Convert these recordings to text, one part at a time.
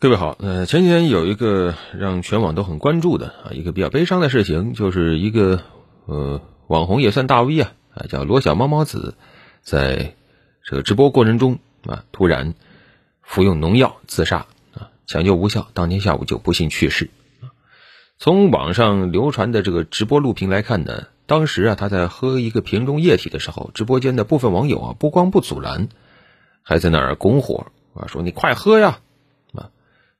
各位好，呃，前几天有一个让全网都很关注的啊，一个比较悲伤的事情，就是一个呃网红也算大 V 啊，啊叫罗小猫猫子，在这个直播过程中啊，突然服用农药自杀啊，抢救无效，当天下午就不幸去世。从网上流传的这个直播录屏来看呢，当时啊他在喝一个瓶中液体的时候，直播间的部分网友啊不光不阻拦，还在那儿拱火啊，说你快喝呀。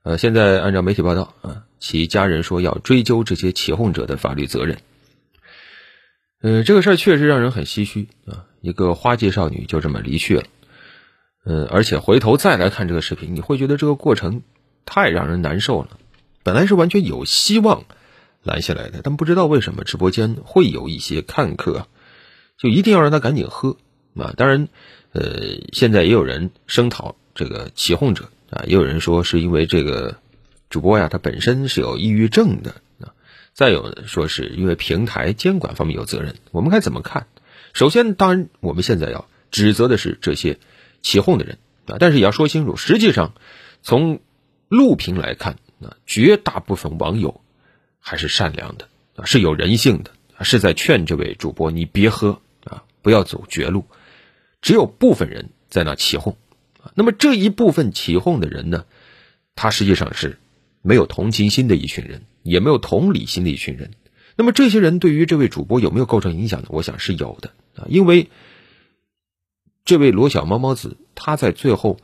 呃，现在按照媒体报道啊，其家人说要追究这些起哄者的法律责任。呃，这个事儿确实让人很唏嘘啊，一个花季少女就这么离去了。呃，而且回头再来看这个视频，你会觉得这个过程太让人难受了。本来是完全有希望拦下来的，但不知道为什么直播间会有一些看客，就一定要让他赶紧喝啊。当然，呃，现在也有人声讨这个起哄者。啊，也有人说是因为这个主播呀，他本身是有抑郁症的啊。再有说是因为平台监管方面有责任，我们该怎么看？首先，当然我们现在要指责的是这些起哄的人啊，但是也要说清楚，实际上从录屏来看啊，绝大部分网友还是善良的啊，是有人性的，是在劝这位主播你别喝啊，不要走绝路。只有部分人在那起哄。那么这一部分起哄的人呢，他实际上是没有同情心的一群人，也没有同理心的一群人。那么这些人对于这位主播有没有构成影响呢？我想是有的啊，因为这位罗小猫猫子他在最后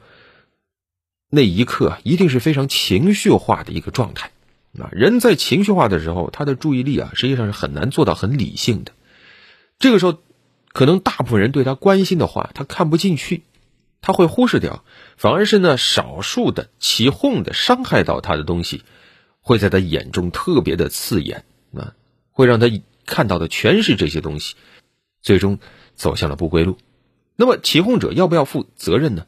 那一刻一定是非常情绪化的一个状态啊。人在情绪化的时候，他的注意力啊实际上是很难做到很理性的。这个时候，可能大部分人对他关心的话，他看不进去。他会忽视掉，反而是那少数的起哄的伤害到他的东西，会在他眼中特别的刺眼啊，会让他看到的全是这些东西，最终走向了不归路。那么起哄者要不要负责任呢？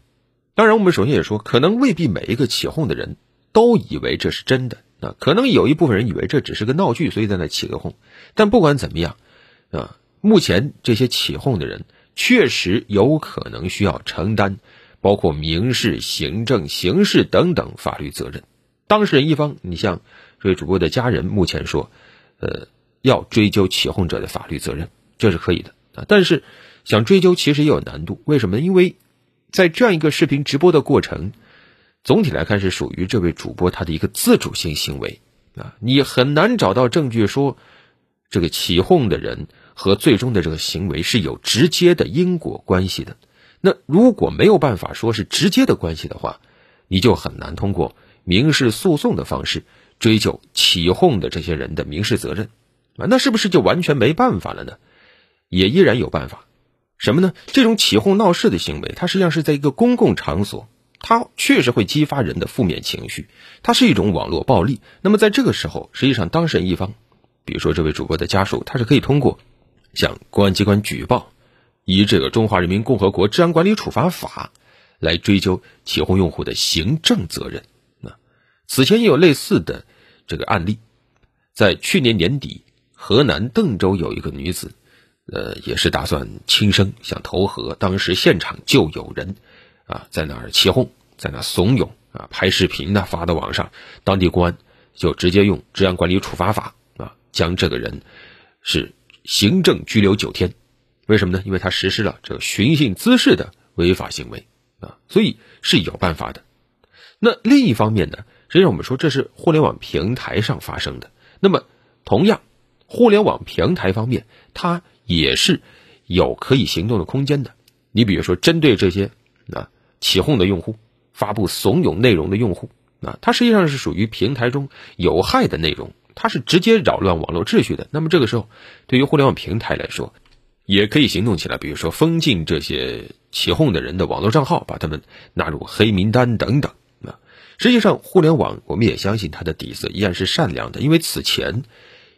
当然，我们首先也说，可能未必每一个起哄的人都以为这是真的啊，可能有一部分人以为这只是个闹剧，所以在那起个哄。但不管怎么样啊，目前这些起哄的人。确实有可能需要承担包括民事、行政、刑事等等法律责任。当事人一方，你像这位主播的家人，目前说，呃，要追究起哄者的法律责任，这是可以的啊。但是想追究其实也有难度，为什么？因为在这样一个视频直播的过程，总体来看是属于这位主播他的一个自主性行为啊，你很难找到证据说这个起哄的人。和最终的这个行为是有直接的因果关系的。那如果没有办法说是直接的关系的话，你就很难通过民事诉讼的方式追究起哄的这些人的民事责任啊。那是不是就完全没办法了呢？也依然有办法。什么呢？这种起哄闹事的行为，它实际上是在一个公共场所，它确实会激发人的负面情绪，它是一种网络暴力。那么在这个时候，实际上当事人一方，比如说这位主播的家属，他是可以通过。向公安机关举报，以这个《中华人民共和国治安管理处罚法》来追究起哄用户的行政责任。啊，此前也有类似的这个案例，在去年年底，河南邓州有一个女子，呃，也是打算轻生想投河，当时现场就有人啊在那儿起哄，在那怂恿啊拍视频呢发到网上，当地公安就直接用《治安管理处罚法》啊将这个人是。行政拘留九天，为什么呢？因为他实施了这个寻衅滋事的违法行为啊，所以是有办法的。那另一方面呢，实际上我们说这是互联网平台上发生的，那么同样，互联网平台方面它也是有可以行动的空间的。你比如说，针对这些啊起哄的用户、发布怂恿内容的用户啊，它实际上是属于平台中有害的内容。它是直接扰乱网络秩序的。那么这个时候，对于互联网平台来说，也可以行动起来，比如说封禁这些起哄的人的网络账号，把他们纳入黑名单等等。啊，实际上，互联网我们也相信它的底色依然是善良的，因为此前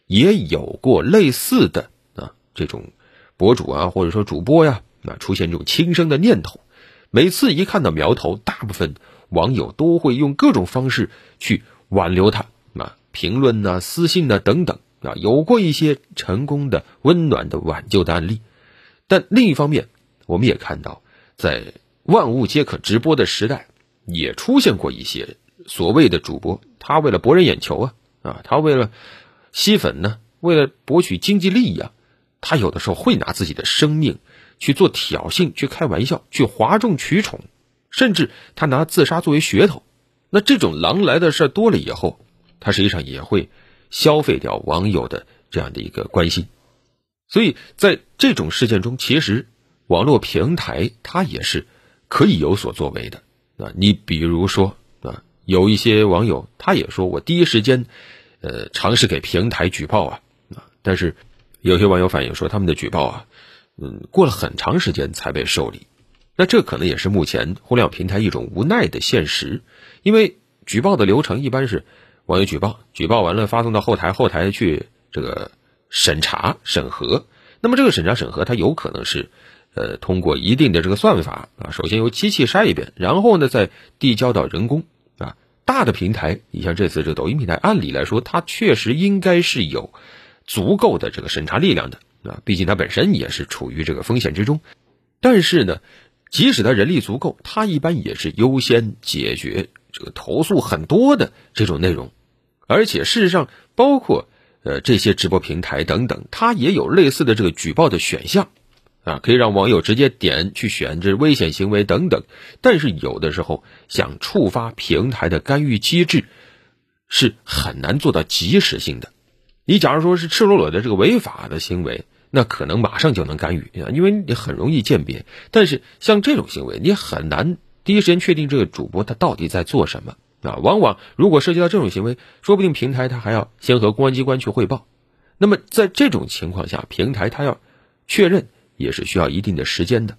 也有过类似的啊这种博主啊或者说主播呀啊出现这种轻生的念头，每次一看到苗头，大部分网友都会用各种方式去挽留他啊。评论呐、私信呐等等啊，有过一些成功的、温暖的挽救的案例，但另一方面，我们也看到，在万物皆可直播的时代，也出现过一些所谓的主播，他为了博人眼球啊啊，他为了吸粉呢，为了博取经济利益啊，他有的时候会拿自己的生命去做挑衅、去开玩笑、去哗众取宠，甚至他拿自杀作为噱头。那这种狼来的事多了以后，他实际上也会消费掉网友的这样的一个关心。所以在这种事件中，其实网络平台它也是可以有所作为的啊。你比如说啊，有一些网友他也说我第一时间呃尝试给平台举报啊啊，但是有些网友反映说他们的举报啊，嗯，过了很长时间才被受理。那这可能也是目前互联网平台一种无奈的现实，因为举报的流程一般是网友举报，举报完了发送到后台，后台去这个。审查审核，那么这个审查审核它有可能是，呃，通过一定的这个算法啊，首先由机器筛一遍，然后呢再递交到人工啊。大的平台，你像这次这个抖音平台，按理来说它确实应该是有足够的这个审查力量的啊，毕竟它本身也是处于这个风险之中。但是呢，即使它人力足够，它一般也是优先解决这个投诉很多的这种内容，而且事实上包括。呃，这些直播平台等等，它也有类似的这个举报的选项，啊，可以让网友直接点去选这危险行为等等。但是有的时候想触发平台的干预机制，是很难做到及时性的。你假如说是赤裸裸的这个违法的行为，那可能马上就能干预啊，因为你很容易鉴别。但是像这种行为，你很难第一时间确定这个主播他到底在做什么。啊，往往如果涉及到这种行为，说不定平台它还要先和公安机关去汇报。那么在这种情况下，平台它要确认也是需要一定的时间的。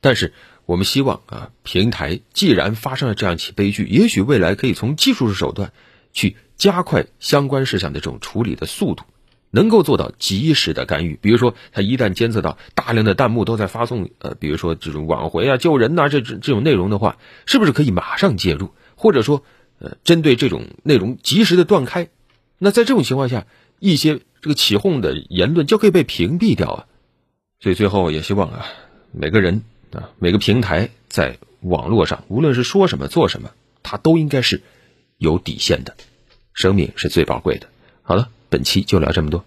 但是我们希望啊，平台既然发生了这样一起悲剧，也许未来可以从技术手段去加快相关事项的这种处理的速度，能够做到及时的干预。比如说，它一旦监测到大量的弹幕都在发送呃，比如说这种挽回啊、救人呐这这这种内容的话，是不是可以马上介入？或者说，呃，针对这种内容及时的断开，那在这种情况下，一些这个起哄的言论就可以被屏蔽掉啊。所以最后也希望啊，每个人啊，每个平台在网络上，无论是说什么做什么，它都应该是有底线的，生命是最宝贵的。好了，本期就聊这么多。